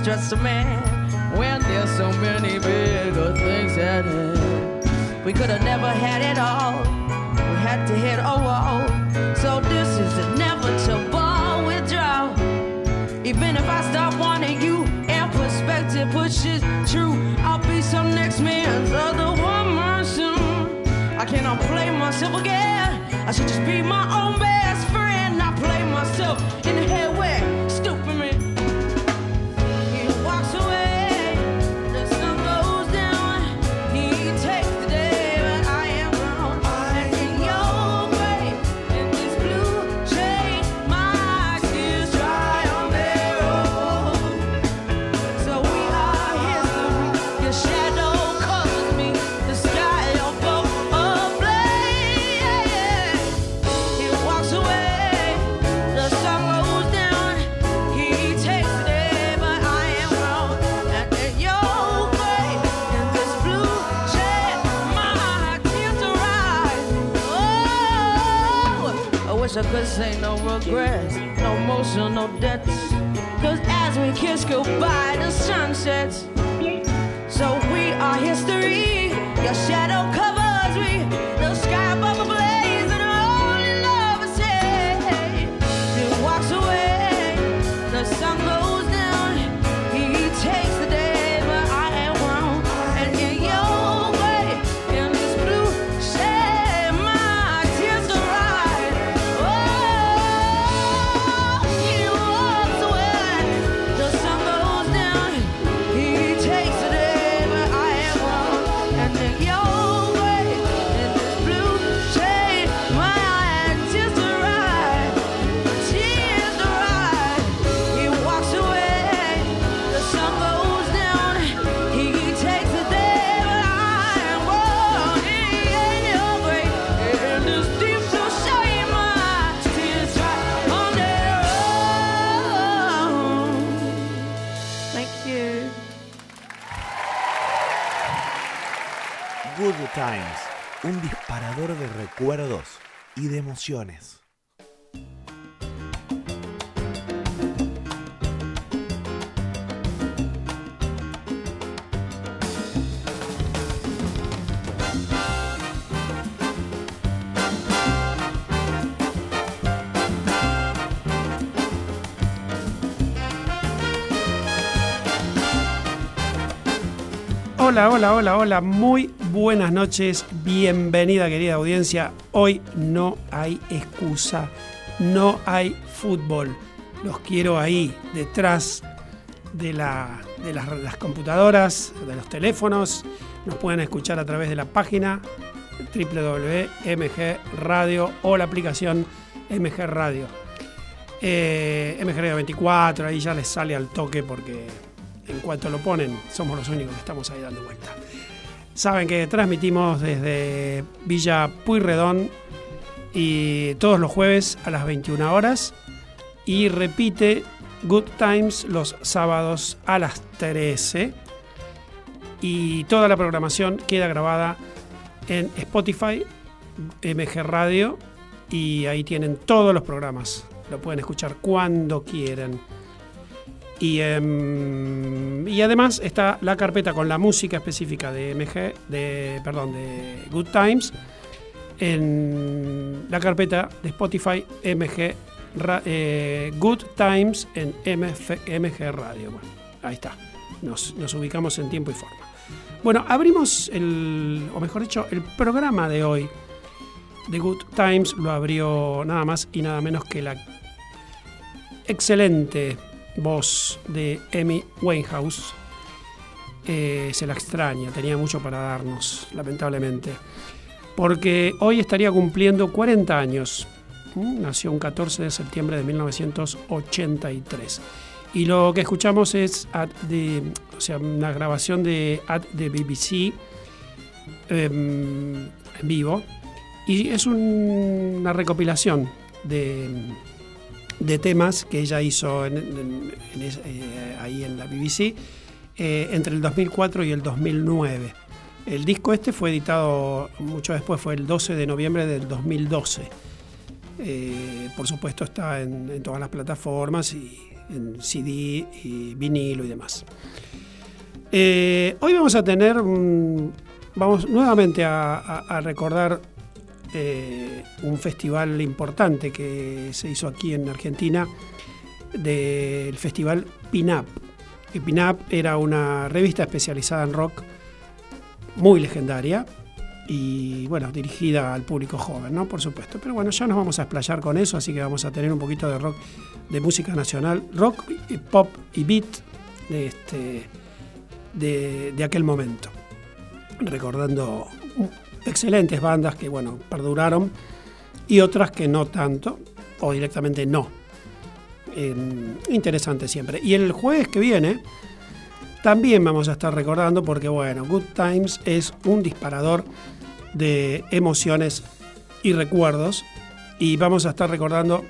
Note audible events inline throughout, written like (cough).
Do stress a man when there's so many bigger things at hand? We could have never had it all. We had to hit a wall. So this is inevitable withdrawal. Even if I stop wanting you and perspective pushes true, I'll be some next man's other woman soon. I cannot play myself again. I should just be my own best friend. I play myself in the head where Could say no regrets, no motion, no debts. Cause as we kiss goodbye, the sun sets. So we are history. Your emociones. Hola, hola, hola, hola, muy buenas noches, bienvenida querida audiencia. Hoy no hay excusa, no hay fútbol. Los quiero ahí, detrás de, la- de las, computadoras, de los teléfonos. Nos pueden escuchar a través de la página www.mg Radio o la aplicación MG Radio. Eh, MG Radio 24, ahí ya les sale al toque porque en cuanto lo ponen, somos los únicos que estamos ahí dando vuelta. Saben que transmitimos desde Villa Puyredón y todos los jueves a las 21 horas y repite Good Times los sábados a las 13 y toda la programación queda grabada en Spotify, MG Radio y ahí tienen todos los programas. Lo pueden escuchar cuando quieran. Y, em, y, además está la carpeta con la música específica de MG, de, perdón, de Good Times, en la carpeta de Spotify MG eh, Good Times en MG Radio. Bueno, ahí está. Nos, nos, ubicamos en tiempo y forma. Bueno, abrimos el, o mejor dicho, el programa de hoy de Good Times lo abrió nada más y nada menos que la excelente voz de Amy Winehouse. Eh, se la extraña, tenía mucho para darnos, lamentablemente. Porque hoy estaría cumpliendo 40 años. Mm, nació un 14 de septiembre de 1983. Y lo que escuchamos es de, o sea, una grabación de At BBC em, en vivo. Y es una recopilación de de temas que ella hizo en, eh, ahí en la BBC eh, entre el 2004 y el 2009. El disco este fue editado mucho después, fue el 12 de noviembre del 2012. Eh, por supuesto está en, todas las plataformas y en CD y vinilo y demás. hoy vamos a tener, vamos nuevamente a recordar eh, un festival importante que se hizo aquí en Argentina, del festival Pinap. Pinap era una revista especializada en rock muy legendaria y bueno, dirigida al público joven, ¿no? Por supuesto. Pero bueno, ya nos vamos a explayar con eso, así que vamos a tener un poquito de rock, de música nacional, rock, pop y beat de, este, de, de aquel momento. Recordando excelentes bandas que, bueno, perduraron y otras que no tanto o directamente no. interesante siempre. Y el jueves que viene también vamos a estar recordando porque, bueno, Good Times es un disparador de emociones y recuerdos y vamos a estar recordando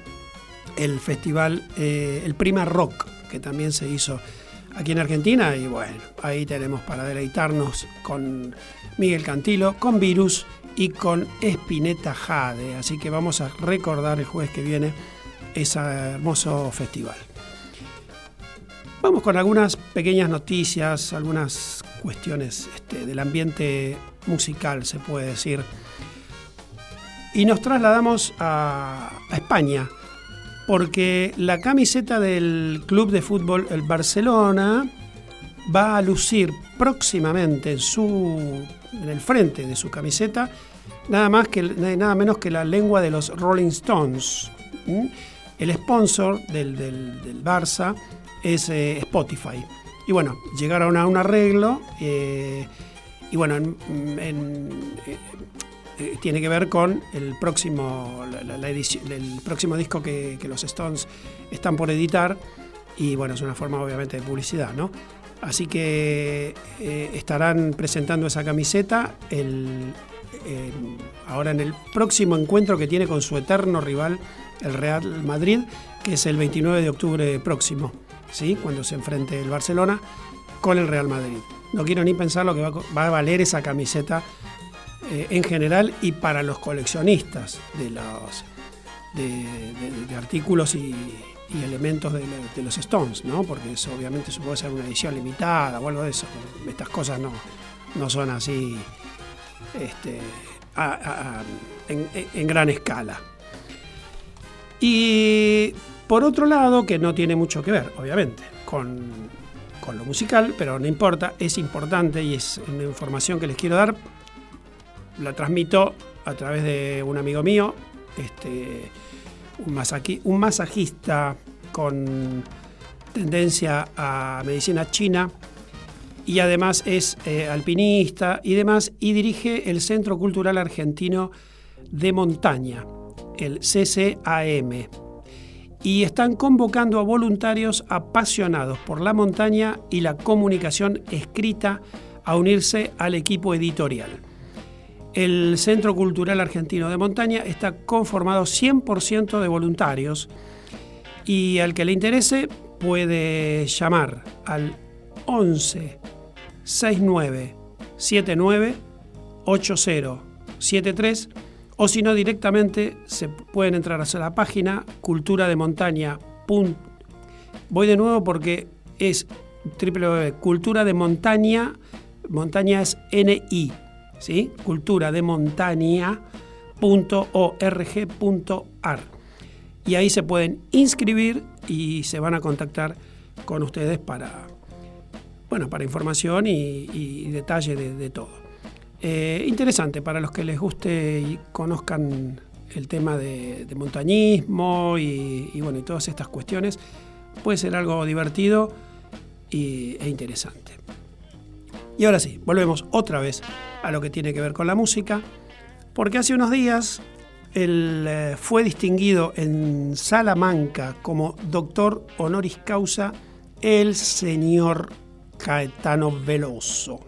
el festival, eh, el Prima Rock, que también se hizo aquí en Argentina y bueno, ahí tenemos para deleitarnos con Miguel Cantilo, con Virus y con Espineta Jade. Así que vamos a recordar el jueves que viene ese hermoso festival. Vamos con algunas pequeñas noticias, algunas cuestiones este, del ambiente musical, se puede decir. Y nos trasladamos a, a España, porque la camiseta del club de fútbol, el Barcelona, va a lucir próximamente en su en el frente de su camiseta, nada, más que, nada menos que la lengua de los Rolling Stones. El sponsor del, del, Barça es eh, Spotify. Y bueno, llegaron a un arreglo eh, y bueno, eh, tiene que ver con el próximo, la, edición, el próximo disco que, los Stones están por editar y bueno, es una forma obviamente de publicidad, ¿no? Así que eh, estarán presentando esa camiseta ahora en el próximo encuentro que tiene con su eterno rival, el Real Madrid, que es el 29 de octubre próximo, ¿sí? cuando se enfrente el Barcelona con el Real Madrid. No quiero ni pensar lo que va, a valer esa camiseta eh, en general y para los coleccionistas de, los, de artículos y, elementos de, los Stones, ¿no? Porque eso obviamente puede ser una edición limitada o algo de eso. Estas cosas no, no son así este, en, gran escala. Y por otro lado, que no tiene mucho que ver, obviamente, con, con lo musical, pero no importa, es importante y es una información que les quiero dar. La transmito a través de un amigo mío, este, un, masajista con tendencia a medicina china y además es eh, alpinista y demás y dirige el Centro Cultural Argentino de Montaña, el CCAM. y están convocando a voluntarios apasionados por la montaña y la comunicación escrita a unirse al equipo editorial. El Centro Cultural Argentino de Montaña está conformado 100% de voluntarios y al que le interese puede llamar al 11 69 79 8073 o si no directamente se pueden entrar a la página cultura de montaña. Voy de nuevo porque es www.cultura de montaña, montaña es NI, ¿sí? cultura de montaña.org.ar. Y ahí se pueden inscribir y se van a contactar con ustedes para, bueno, para información y, detalle de todo. Eh, interesante para los que les guste y conozcan el tema de, montañismo y, bueno, y todas estas cuestiones. Puede ser algo divertido e interesante. Y ahora sí, volvemos otra vez a lo que tiene que ver con la música, porque hace unos días él eh, fue distinguido en Salamanca como doctor honoris causa el señor Caetano Veloso.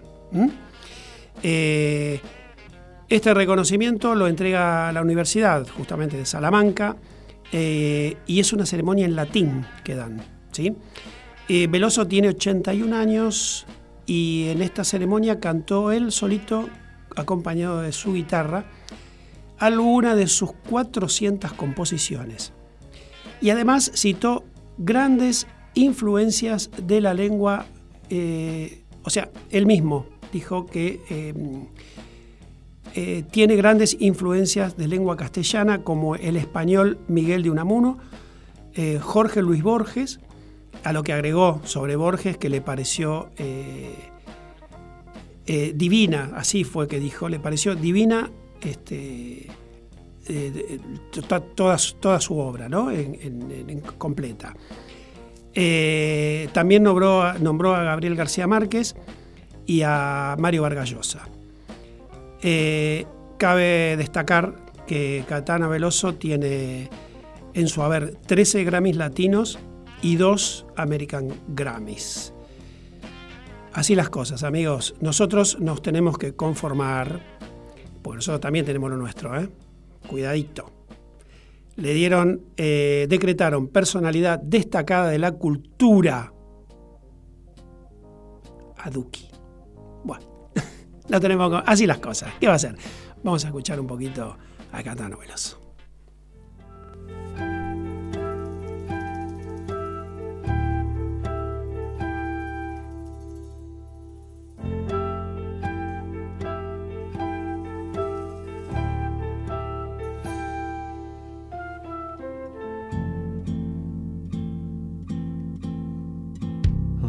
Eh, este reconocimiento lo entrega la Universidad, justamente de Salamanca, eh, y es una ceremonia en latín que dan. ¿sí? Veloso tiene 81 años y en esta ceremonia cantó él solito, acompañado de su guitarra, alguna de sus 400 composiciones. Y además citó grandes influencias de la lengua, o sea, él mismo dijo que eh, eh, tiene grandes influencias de lengua castellana como el español Miguel de Unamuno, eh, Jorge Luis Borges, a lo que agregó sobre Borges que le pareció divina, así fue que dijo, le pareció divina este, toda, toda, su obra, ¿no? en, completa. también nombró, nombró a Gabriel García Márquez, y a Mario Vargallosa. Eh, cabe destacar que Catana Veloso tiene en su haber 13 Grammys latinos y 2 American Grammys. Así las cosas, amigos. Nosotros nos tenemos que conformar, porque nosotros también tenemos lo nuestro, ¿eh? Cuidadito. Le dieron, eh, decretaron personalidad destacada de la cultura a Duki. Bueno, (laughs) lo tenemos así las cosas. ¿Qué va a hacer? Vamos a escuchar un poquito a Catano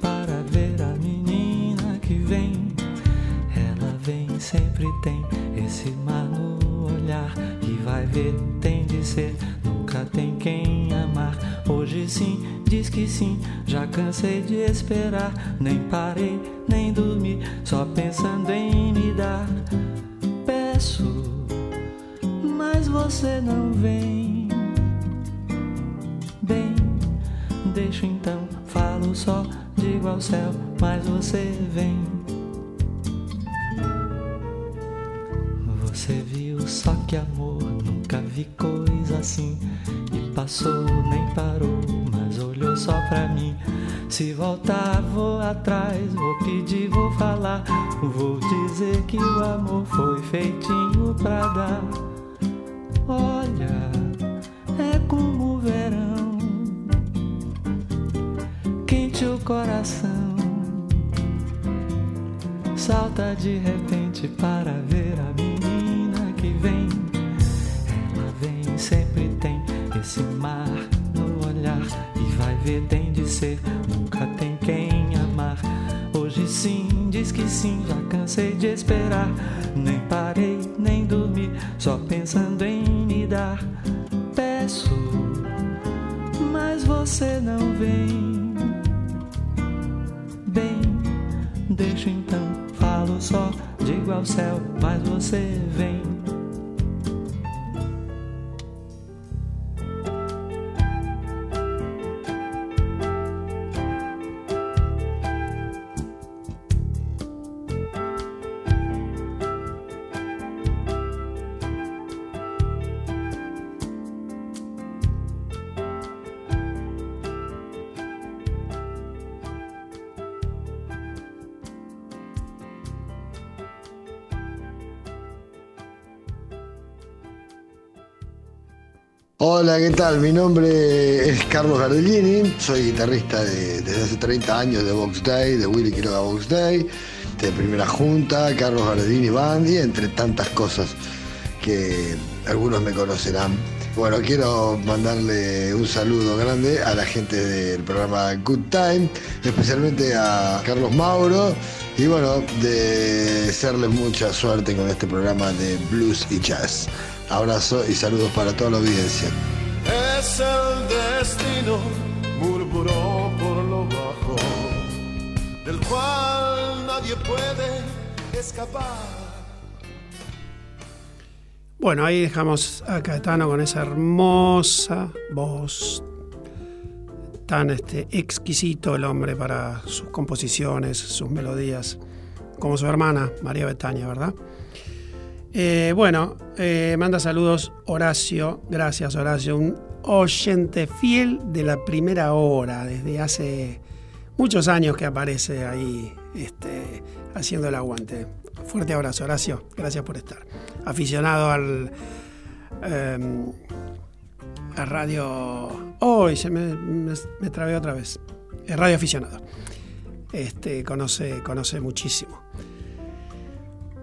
para ver a menina que vem sempre tem esse mar no olhar e vai ver, tem de ser, nunca tem quem amar. Hoje sim, diz que sim, já cansei de esperar, nem parei, nem dormi, só pensando em me dar. Peço, mas você não vem. Bem, deixo então, falo só, digo ao céu, mas você vem. Você viu só que amor, nunca vi coisa assim. E passou, nem parou, mas olhou só pra mim. Se voltar, vou atrás, vou pedir, vou falar. Vou dizer que o amor foi feitinho pra dar. Olha, coração. Salta de repente para ver a minha que vem, ela vem, sempre tem esse mar no olhar e vai ver, tem de ser. Nunca tem quem amar. Hoje sim, diz que sim, já cansei de esperar. Nem parei, nem dormi, só pensando em me dar. Peço, mas você não vem. Então, falo só, digo ao céu, mas você vem. Hola, ¿qué tal? Mi nombre es Carlos Gardellini, soy guitarrista de- desde hace 30 años de Box Day, de Willy Quiroga Box Day, de Primera Junta, Carlos Gardellini Band y entre tantas cosas que algunos me conocerán. Bueno, quiero mandarle un saludo grande a la gente del programa Good Time, especialmente a Carlos Mauro y bueno, de desearles mucha suerte con este programa de blues y jazz. Abrazo y saludos para toda la audiencia. El destino, murmuró por lo bajo, del cual nadie puede escapar. Bueno, ahí dejamos a Caetano con esa hermosa voz. Tan este, exquisito el hombre para sus composiciones, sus melodías, como su hermana María Betania, ¿verdad? Eh, bueno, eh, manda saludos Horacio, gracias Horacio, un oyente fiel de la primera hora, desde hace muchos años que aparece ahí este, haciendo el aguante. Fuerte abrazo Horacio, gracias por estar. Aficionado al... em, radio... Hoy se me, me, trabé otra vez. Es radio aficionado. Este, conoce, conoce muchísimo.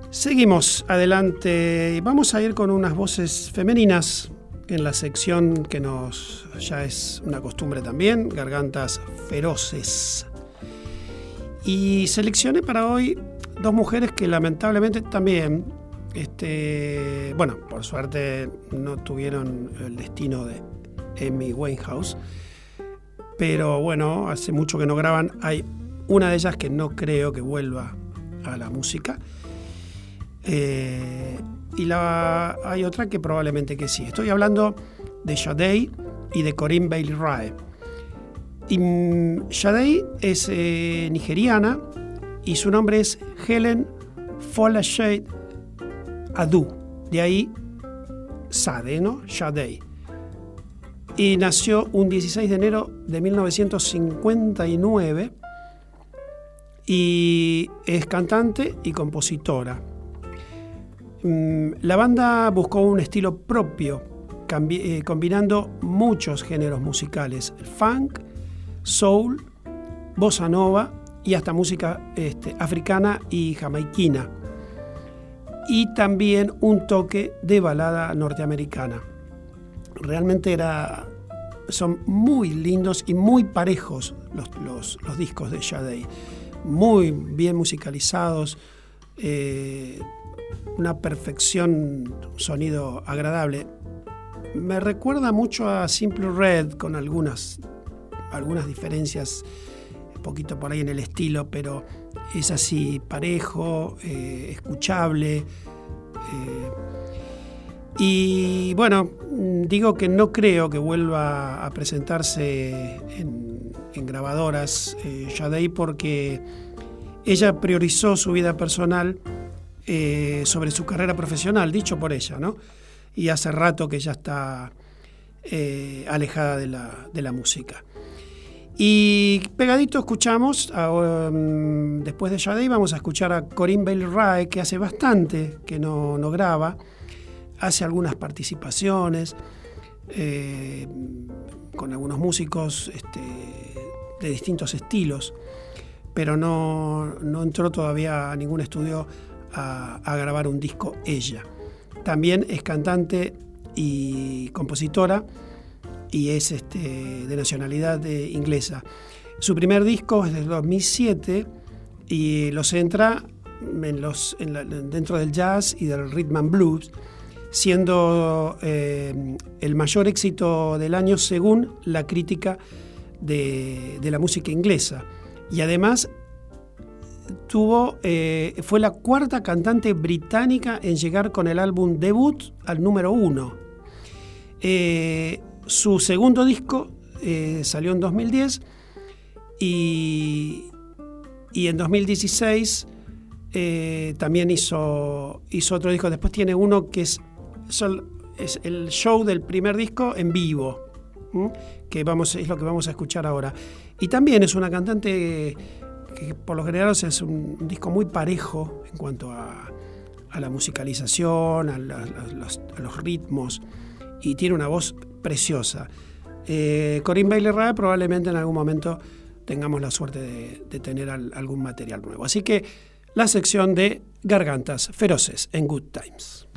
Seguimos adelante vamos a ir con unas voces femeninas en la sección que nos ya es una costumbre también, gargantas feroces. Y seleccioné para hoy dos mujeres que lamentablemente también, este, bueno, por suerte no tuvieron el destino de Amy Winehouse, pero bueno, hace mucho que no graban. Hay una de ellas que no creo que vuelva a la música. Eh, y la, hay otra que probablemente que sí. Estoy hablando de Sade y de Corinne Bailey Rae. Y, mm, es eh, nigeriana y su nombre es Helen Folashade Adu. De ahí Sade, ¿no? Sade. Y nació un 16 de enero de 1959 y es cantante y compositora. Mm, La banda buscó un estilo propio, eh, combinando muchos géneros musicales, funk, soul, bossa nova y hasta música este, africana y jamaiquina. Y también un toque de balada norteamericana. Realmente era, son muy lindos y muy parejos los discos de Sade. Muy bien musicalizados. eh, una perfección, un sonido agradable. Me recuerda mucho a Simple Red con algunas, algunas diferencias, un poquito por ahí en el estilo, pero es así parejo, eh, escuchable. eh, y bueno, digo que no creo que vuelva a presentarse en, grabadoras eh, Sade porque ella priorizó su vida personal eh, sobre su carrera profesional, dicho por ella, ¿no? Y hace rato que ya está eh, alejada de la, de la música. Y pegadito escuchamos, ahora, mm, después de Sade, vamos a escuchar a Corinne Bailey Rae, que hace bastante que no, no graba, hace algunas participaciones eh, con algunos músicos este, de distintos estilos, pero no, no entró todavía a ningún estudio a, grabar un disco ella. También es cantante y compositora y es este, de nacionalidad inglesa. Su primer disco es del 2007 y lo centra en los, dentro del jazz y del rhythm and blues, siendo eh, el mayor éxito del año según la crítica de, de la música inglesa. Y además eh, fue la cuarta cantante británica en llegar con el álbum debut al número uno. Eh, su segundo disco eh, salió en 2010 y, en 2016 eh, también hizo, otro disco. Después tiene uno que es, es el show del primer disco en vivo, que vamos, es lo que vamos a escuchar ahora. Y también es una cantante que por lo general es un, disco muy parejo en cuanto a, la musicalización, a, los, ritmos, y tiene una voz preciosa. Eh, Corinne Bailey Rae probablemente en algún momento tengamos la suerte de, tener al- algún material nuevo. Así que la sección de gargantas feroces en Good Times.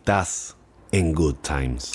Estás en Good Times.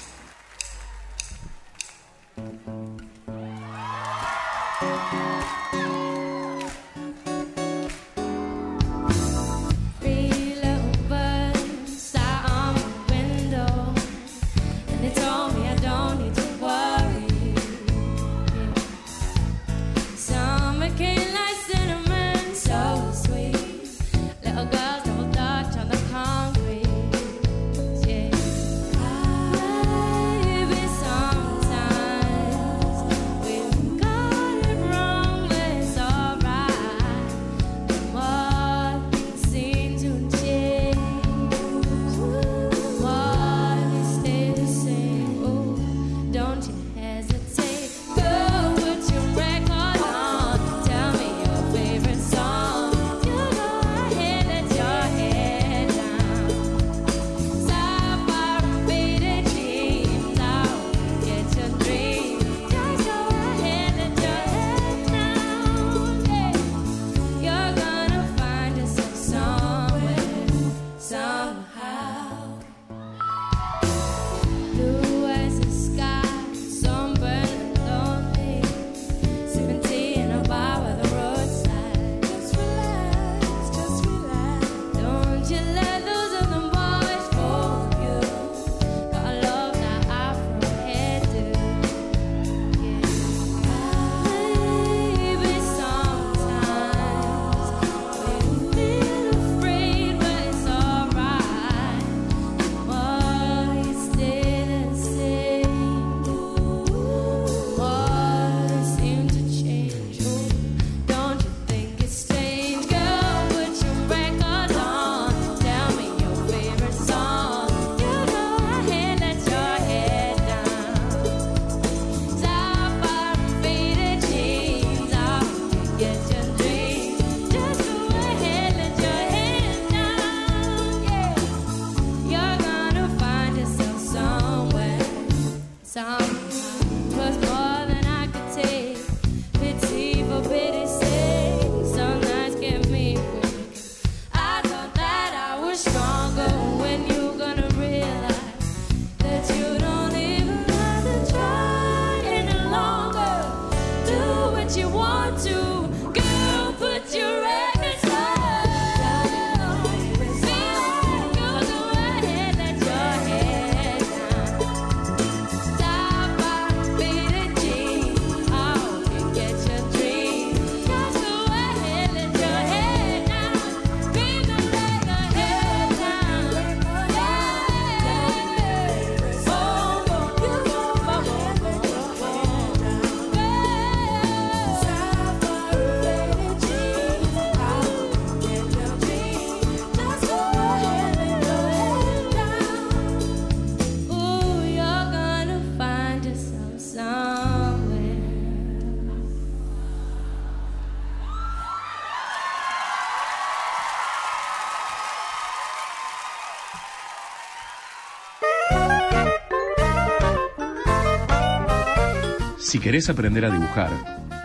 Si querés aprender a dibujar,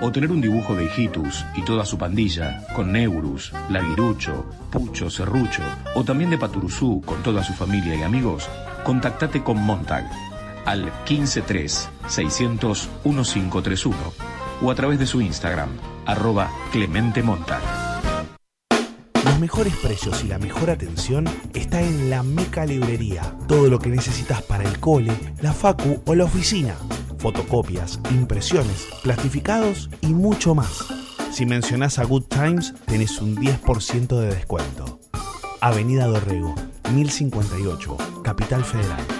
o tener un dibujo de Hijitus y toda su pandilla, con Neurus, Laguirucho, Pucho, Serrucho, o también de Paturuzú con toda su familia y amigos, contactate con Montag al 153 600 1531 o a través de su Instagram, arroba Clemente Montag. Los mejores precios y la mejor atención está en la Meca Librería. Todo lo que necesitas para el cole, la facu o la oficina. Fotocopias, impresiones, plastificados y mucho más. Si mencionás a Good Times, tenés un 10% de descuento. Avenida Dorrego, 1058, Capital Federal.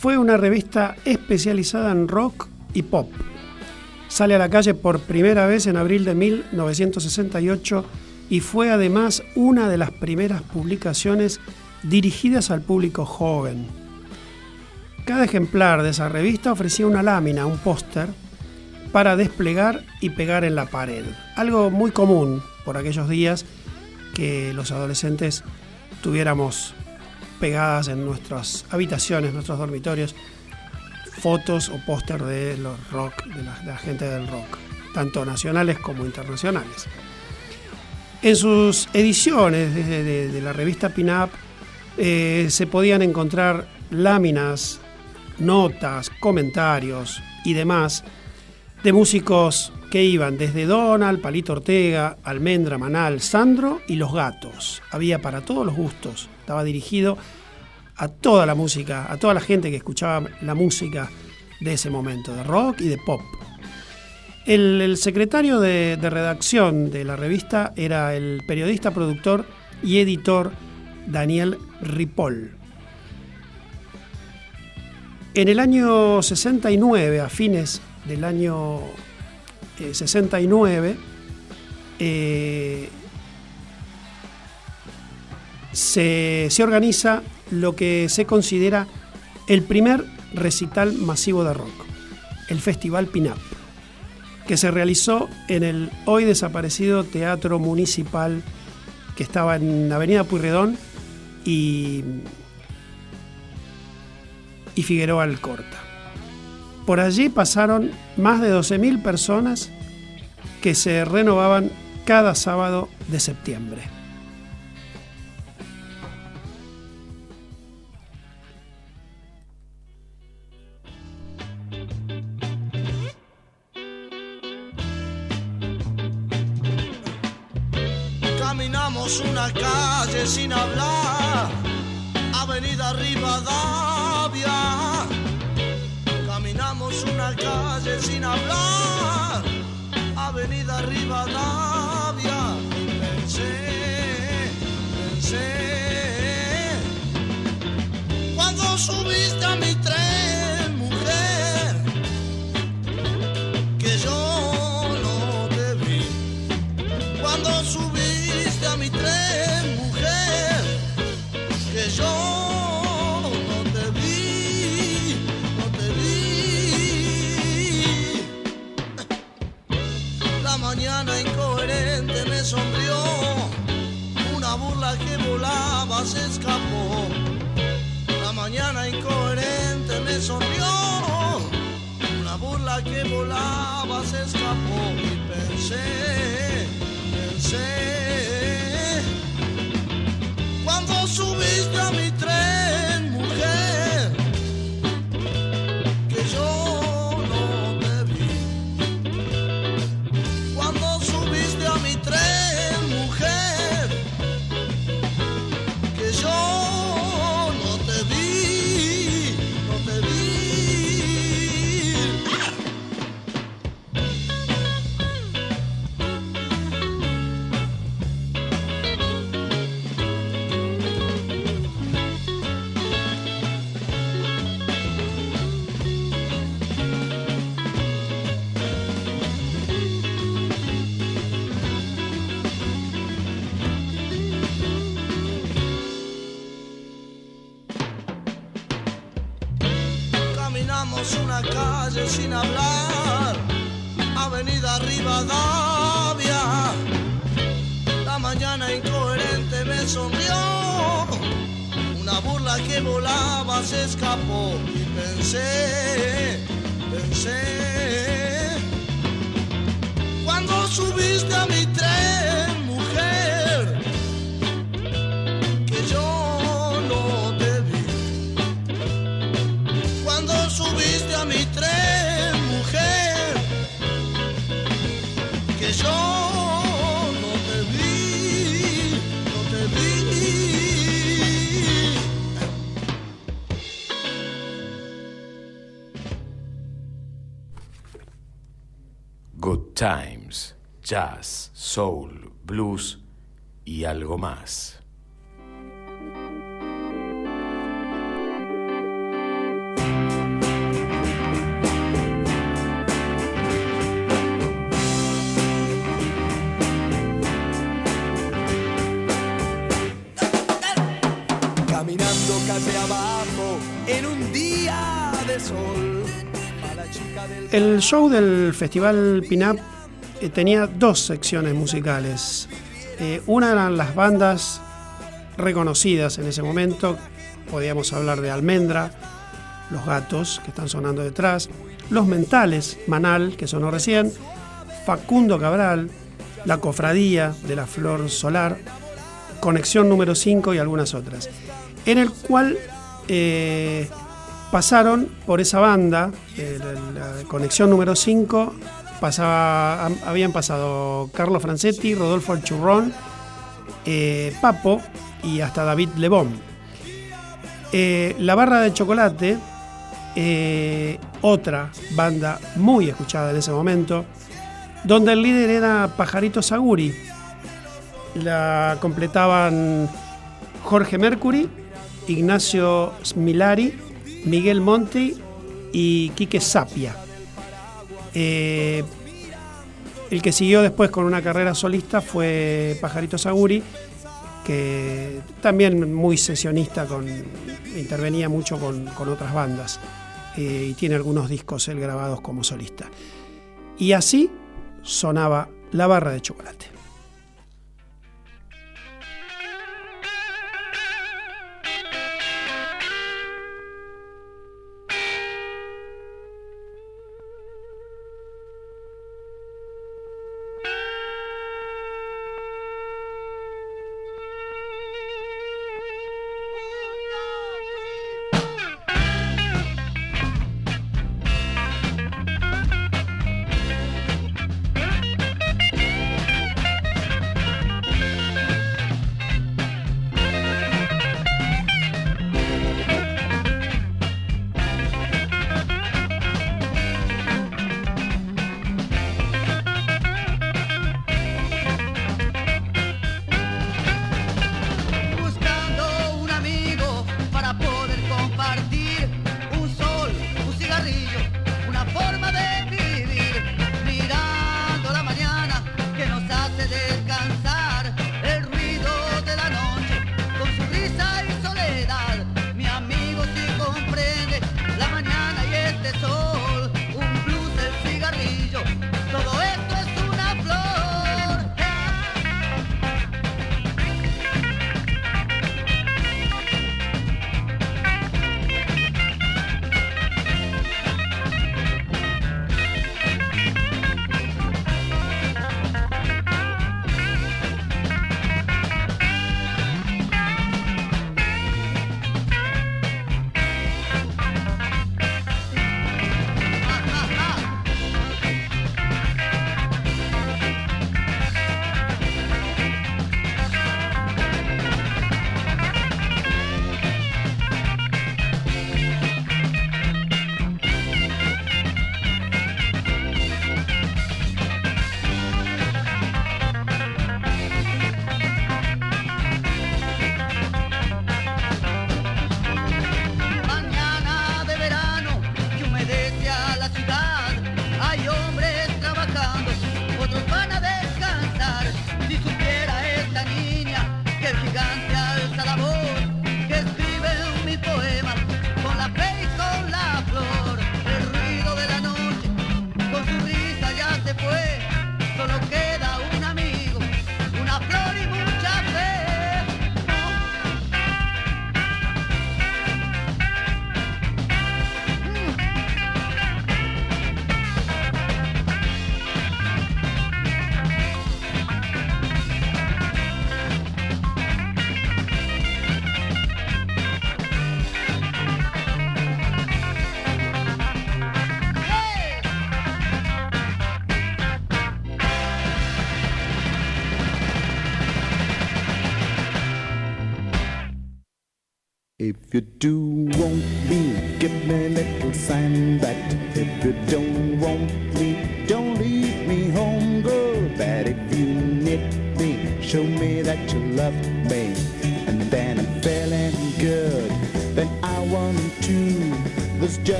Fue una revista especializada en rock y pop. Sale a la calle por primera vez en abril de 1968 y fue además una de las primeras publicaciones dirigidas al público joven. Cada ejemplar de esa revista ofrecía una lámina, un póster, para desplegar y pegar en la pared. Algo muy común por aquellos días que los adolescentes tuviéramos pegadas en nuestras habitaciones, nuestros dormitorios, fotos o póster de los rock, de la, gente del rock, tanto nacionales como internacionales. En sus ediciones de la revista Pinup eh, se podían encontrar láminas, notas, comentarios y demás de músicos que iban desde Donald, Palito Ortega, Almendra, Manal, Sandro y Los Gatos. Había para todos los gustos. Estaba dirigido a toda la música, a toda la gente que escuchaba la música de ese momento, de rock y de pop. El, secretario de, redacción de la revista era el periodista, productor y editor Daniel Ripoll. En el año 69, a fines del año eh, 69, eh, se, organiza lo que se considera el primer recital masivo de rock, el Festival Pinup, que se realizó en el hoy desaparecido Teatro Municipal que estaba en Avenida Puyredón y, y Figueroa Alcorta. Por allí pasaron más de 12.000 personas que se renovaban cada sábado de septiembre. Una calle sin hablar, Avenida Rivadavia. Caminamos una calle sin hablar, Avenida Rivadavia. Pensé, pensé, cuando subiste a mi times, jazz, soul, blues y algo más. Caminando calle abajo en un día de sol. El show del Festival Pinup eh, tenía dos secciones musicales. Eh, una eran las bandas reconocidas en ese momento. Podíamos hablar de Almendra, Los Gatos, que están sonando detrás, Los Mentales, Manal, que sonó recién, Facundo Cabral, La Cofradía de la Flor Solar, Conexión número 5 y algunas otras. En el cual eh, pasaron por esa banda, la, la Conexión número 5, habían pasado Carlos Francetti, Rodolfo Alchurrón, eh, Papo y hasta David Lebón. Eh, la barra de chocolate, eh, otra banda muy escuchada en ese momento, donde el líder era Pajarito Saguri. La completaban Jorge Mercury, Ignacio Smilari, Miguel Monti y Quique Sapia. Eh, el que siguió después con una carrera solista fue Pajarito Saguri, que también muy sesionista, con, intervenía mucho con, otras bandas eh, y tiene algunos discos él grabados como solista. Y así sonaba la barra de chocolate.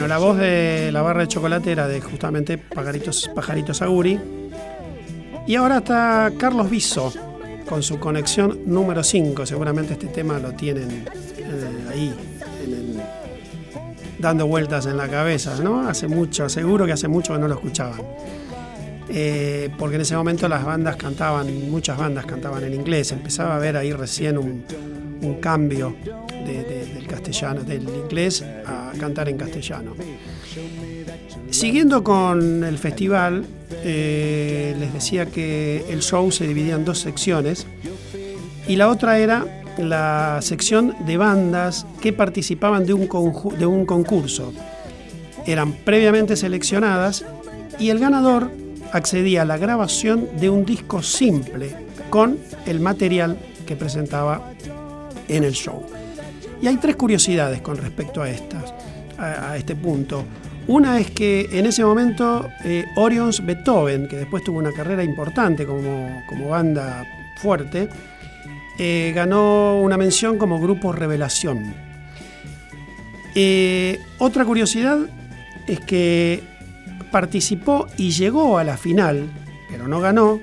Bueno, la voz de la barra de chocolate era de justamente Pajaritos, Pajaritos Aguri. Y ahora está Carlos Viso con su conexión número 5. Seguramente este tema lo tienen eh, ahí dando vueltas en la cabeza, ¿no? Hace mucho, seguro que hace mucho que no lo escuchaban. Eh, porque en ese momento las bandas cantaban, muchas bandas cantaban en inglés, empezaba a haber ahí recién un, un cambio de- de- del castellano, del inglés a cantar en castellano. Siguiendo con el festival, eh, les decía que el show se dividía en dos secciones y la otra era la sección de bandas que participaban de un, de un concurso. Eran previamente seleccionadas y el ganador accedía a la grabación de un disco simple con el material que presentaba en el show. Y hay tres curiosidades con respecto a estas, a, este punto. Una es que en ese momento eh, Orions Beethoven, que después tuvo una carrera importante como, como banda fuerte, eh, ganó una mención como grupo revelación. Eh, otra curiosidad es que participó y llegó a la final, pero no ganó,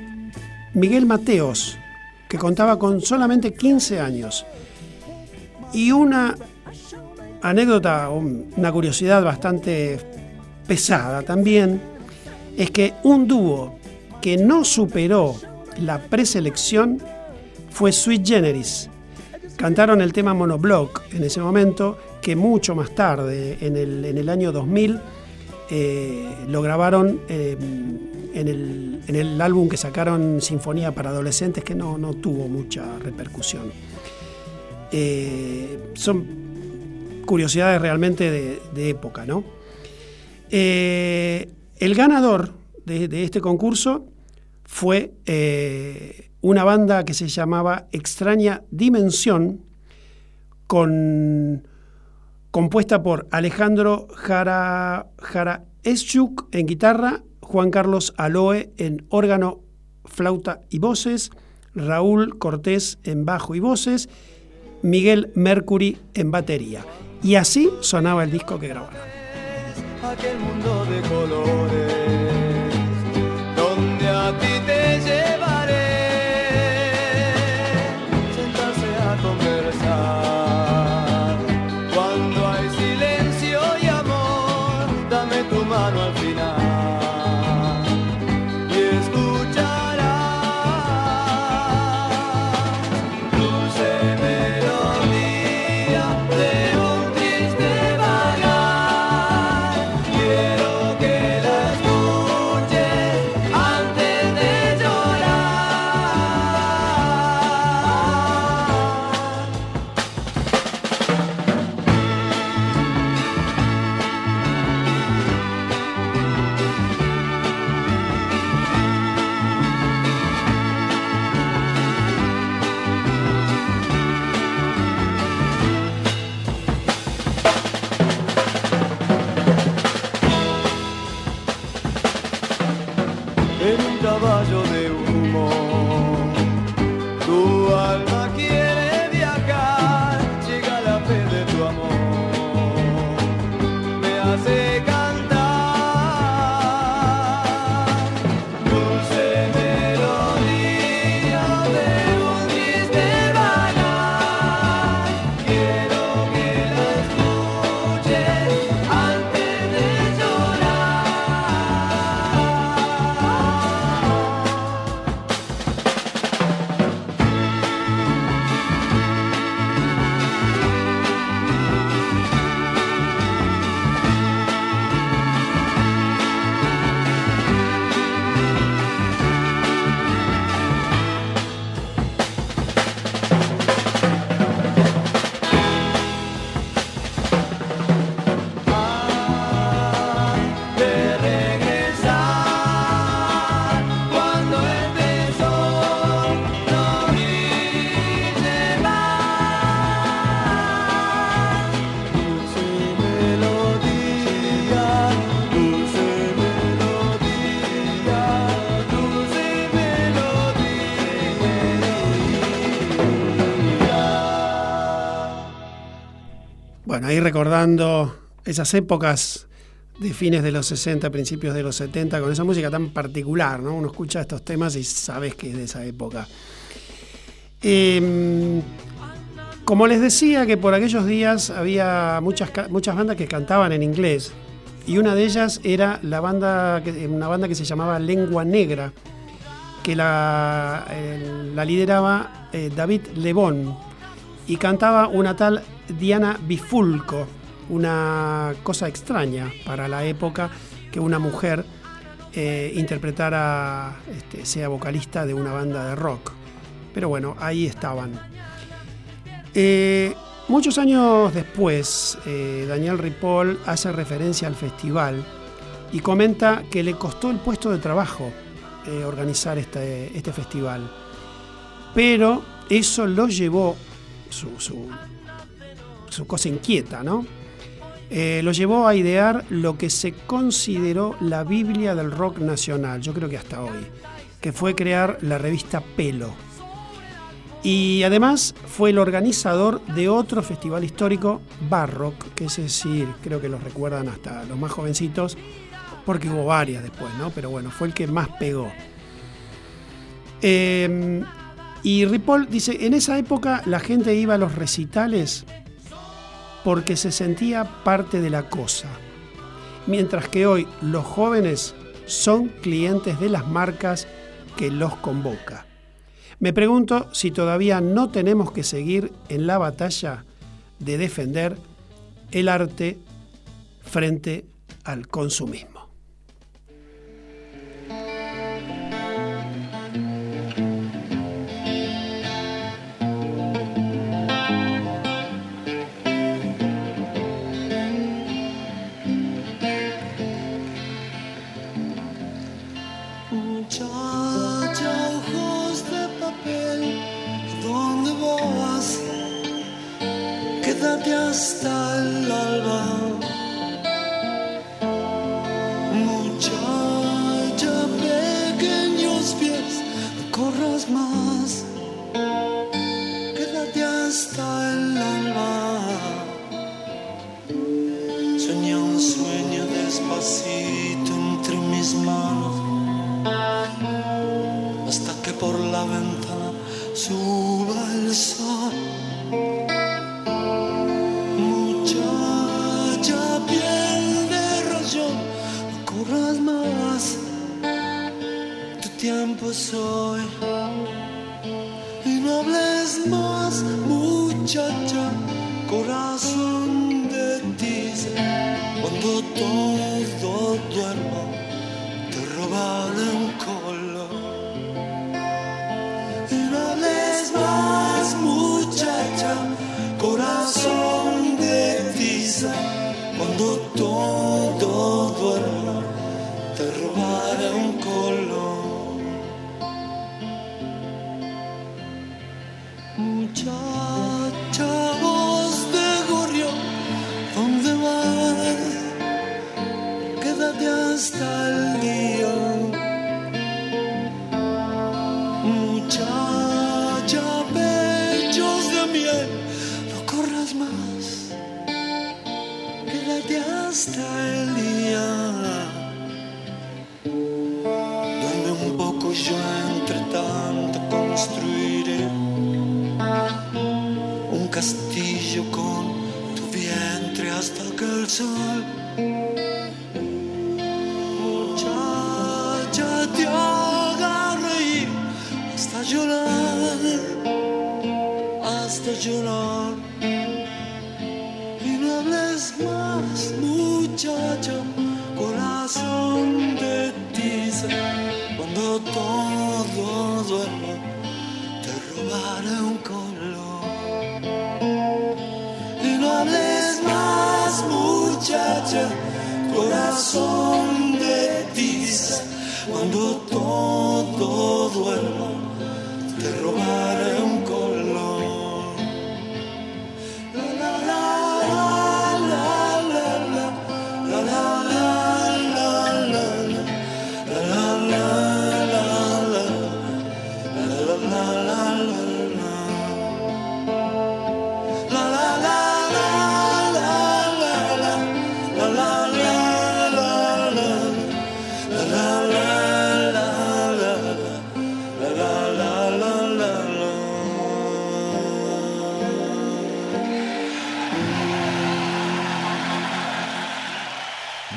Miguel Mateos, que contaba con solamente 15 años. Y una anécdota, un- una curiosidad bastante pesada también, es que un dúo que no superó la preselección fue Sweet Generis. Cantaron el tema Monoblock en ese momento, que mucho más tarde, en el, en el año 2000, eh, lo grabaron eh, en, el, en el álbum que sacaron Sinfonía para Adolescentes, que no, no tuvo mucha repercusión. Eh, son curiosidades realmente de, época, ¿no? Eh, el ganador de, de este concurso fue eh, una banda que se llamaba Extraña Dimensión, con, compuesta por Alejandro Jara, Jara Eschuk en guitarra, Juan Carlos Aloe en órgano, flauta y voces, Raúl Cortés en bajo y voces, Miguel Mercury en batería. Y así sonaba el disco que grabaron. Recordando esas épocas de fines de los 60, principios de los 70, con esa música tan particular, ¿no? Uno escucha estos temas y sabes que es de esa época. Eh, Como les decía que por aquellos días había muchas, muchas bandas que cantaban en inglés y una de ellas era la banda una banda que se llamaba Lengua Negra que la, eh, la lideraba eh, David Lebón y cantaba una tal Diana Bifulco, una cosa extraña para la época que una mujer eh, interpretara, este, sea vocalista de una banda de rock. Pero bueno, ahí estaban. Eh, muchos años después, eh, Daniel Ripoll hace referencia al festival y comenta que le costó el puesto de trabajo organizar este, este festival. Pero eso lo llevó, su- su cosa inquieta, ¿no? Eh, lo llevó a idear lo que se consideró la Biblia del rock nacional, yo creo que hasta hoy, que fue crear la revista Pelo. Y además fue el organizador de otro festival histórico, Barrock, que es decir, creo que los recuerdan hasta los más jovencitos, porque hubo varias después, ¿no? Pero bueno, fue el que más pegó. Eh, y Ripoll dice, en esa época la gente iba a los recitales porque se sentía parte de la cosa, mientras que hoy los jóvenes son clientes de las marcas que los convoca. Me pregunto si todavía no tenemos que seguir en la batalla de defender el arte frente al consumismo. sun. Y no hables más, muchacha, corazón de tiza, cuando todo duerma te robaré un color. Y no hables más, muchacha, corazón de tiza, cuando todo duerma,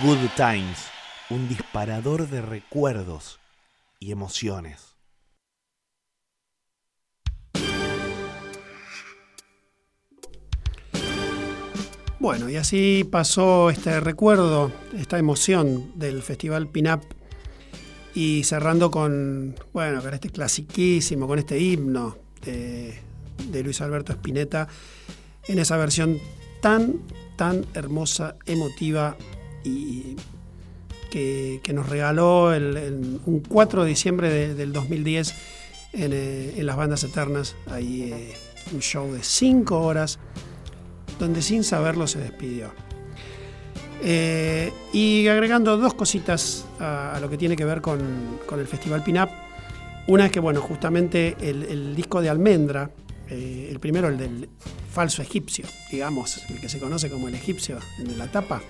Good Times, un disparador de recuerdos y emociones. Bueno, y así pasó este recuerdo, esta emoción del Festival Pinup y cerrando con, bueno, con este clasiquísimo, con este himno de, de Luis Alberto Spinetta en esa versión tan, tan hermosa, emotiva y que, nos regaló el- un 4 de diciembre de- del 2010 en, eh, en las bandas eternas. Ahí eh, un show de 5 horas donde sin saberlo se despidió. Eh, y agregando dos cositas a, lo que tiene que ver con, con el Festival Pinup. Una es que, bueno, justamente el, el disco de Almendra, eh, el primero, el del falso egipcio, digamos, el que se conoce como el egipcio, el de la tapa.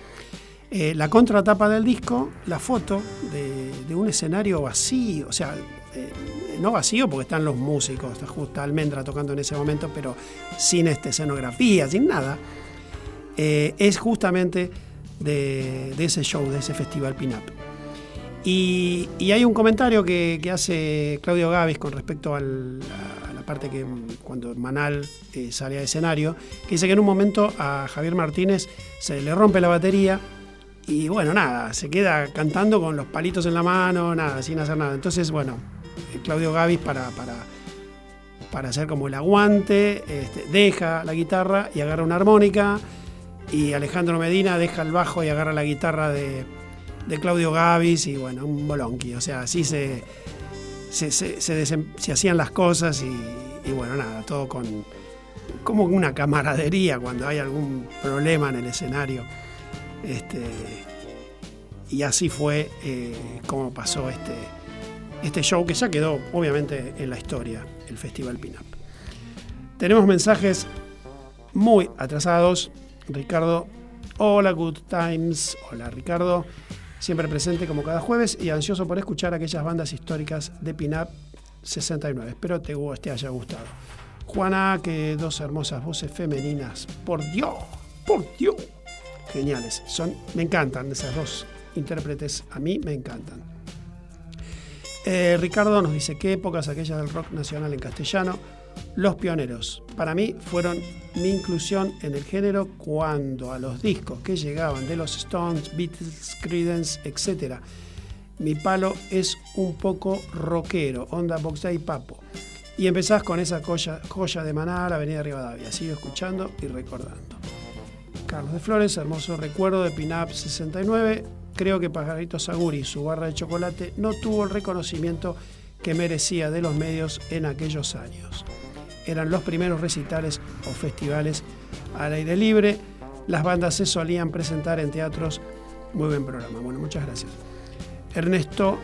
Eh, la contratapa del disco, la foto de, un escenario vacío, o sea, eh, no vacío porque están los músicos, está justo Almendra tocando en ese momento, pero sin esta escenografía, sin nada, eh, es justamente de, ese show, de ese festival Pinup. Y, y hay un comentario que, hace Claudio Gavis con respecto a la parte que cuando Manal eh, sale al escenario, que dice que en un momento a Javier Martínez se le rompe la batería y bueno, nada, se queda cantando con los palitos en la mano, nada, sin hacer nada. Entonces, bueno, Claudio Gavis para, para, para hacer como el aguante, este, deja la guitarra y agarra una armónica y Alejandro Medina deja el bajo y agarra la guitarra de, de Claudio Gavis y bueno, un bolonqui. O sea, así se, se, se- se hacían las cosas y bueno, nada, todo con como una camaradería cuando hay algún problema en el escenario. Este, y así fue eh, como pasó este, este show que ya quedó obviamente en la historia, el Festival Pinup. Tenemos mensajes muy atrasados. Ricardo, hola Good Times. Hola Ricardo, siempre presente como cada jueves y ansioso por escuchar aquellas bandas históricas de Pinup 69. Espero te, te haya gustado. Juana, que dos hermosas voces femeninas. Por Dios, por Dios. Geniales. Son, me encantan esas dos intérpretes. A mí me encantan. Eh, Ricardo nos dice qué épocas aquellas del rock nacional en castellano. Los pioneros. Para mí fueron mi inclusión en el género cuando a los discos que llegaban de los Stones, Beatles, Creedence, etc. Mi palo es un poco rockero, onda Box Day Papo. Y empezás con esa joya, joya de Maná, Avenida Rivadavia. Sigo escuchando y recordando. Carlos de Flores, hermoso recuerdo de Pinup 69. Creo que Pajarito Saguri, su barra de chocolate, no tuvo el reconocimiento que merecía de los medios en aquellos años. Eran los primeros recitales o festivales al aire libre. Las bandas se solían presentar en teatros. Muy buen programa. Bueno, muchas gracias. Ernesto,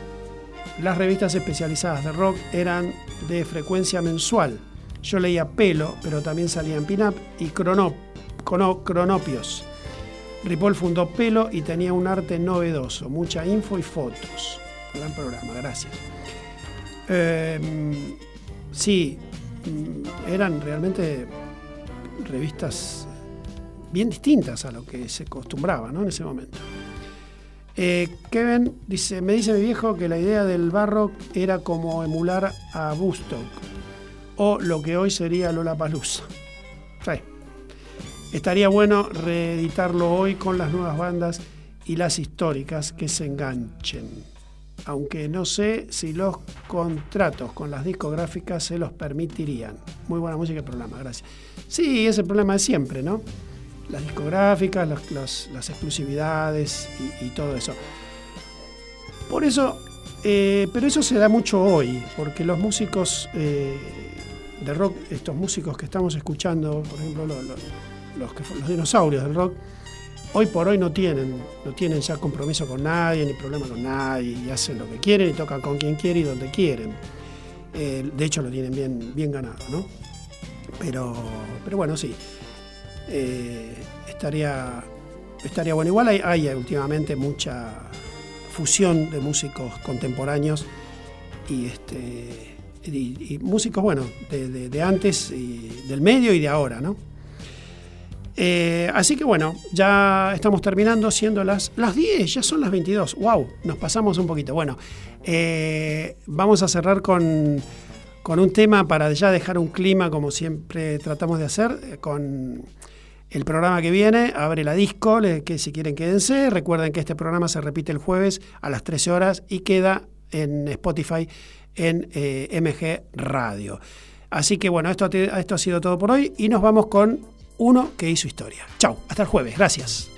las revistas especializadas de rock eran de frecuencia mensual. Yo leía Pelo, pero también salían Pinup y Crono, Crono- Cronopios. Ripoll fundó Pelo y tenía un arte novedoso, mucha info y fotos. Gran programa, gracias. Eh, sí, mm, eran realmente revistas bien distintas a lo que se acostumbraba ¿no? en ese momento. Eh, Kevin dice, me dice mi viejo que la idea del barro era como emular a Bustock o lo que hoy sería Lola Palusa. Estaría bueno reeditarlo hoy con las nuevas bandas y las históricas que se enganchen. Aunque no sé si los contratos con las discográficas se los permitirían. Muy buena música el programa, gracias. Sí, es el problema de siempre, ¿no? Las discográficas, los- los- las exclusividades y, y todo eso. Por eso, eh, pero eso se da mucho hoy, porque los músicos eh, de rock, estos músicos que estamos escuchando, por ejemplo, lo- lo- los, los dinosaurios del rock, hoy por hoy no tienen, no tienen ya compromiso con nadie, ni problema con nadie, y hacen lo que quieren y tocan con quien quieren y donde quieren. Eh, de hecho lo tienen bien, bien ganado, ¿no? Pero, pero bueno, sí. Eh, estaría, estaría bueno. Igual hay, hay últimamente mucha fusión de músicos contemporáneos y este y músicos, bueno, de, de- de antes, y del medio y de ahora, ¿no? Eh, así que bueno, ya estamos terminando siendo las, las 10, ya son las 22. ¡Wow! Nos pasamos un poquito. Bueno, eh, vamos a cerrar con, con, un tema para ya dejar un clima como siempre tratamos de hacer eh, con... El programa que viene abre la disco, que si quieren quédense. Recuerden que este programa se repite el jueves a las 13 horas y queda en Spotify en MG Radio. Así que bueno, esto, esto ha sido todo por hoy y nos vamos con uno que hizo historia. Chau, hasta el jueves, gracias.